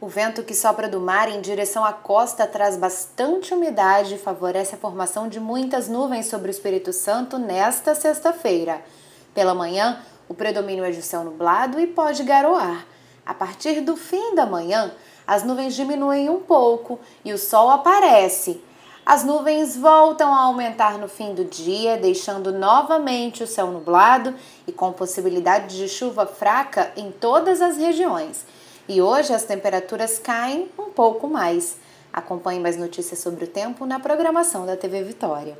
O vento que sopra do mar em direção à costa traz bastante umidade e favorece a formação de muitas nuvens sobre o Espírito Santo nesta sexta-feira. Pela manhã, o predomínio é de céu nublado e pode garoar. A partir do fim da manhã, as nuvens diminuem um pouco e o sol aparece. As nuvens voltam a aumentar no fim do dia, deixando novamente o céu nublado e com possibilidade de chuva fraca em todas as regiões. E hoje as temperaturas caem um pouco mais. Acompanhe mais notícias sobre o tempo na programação da TV Vitória.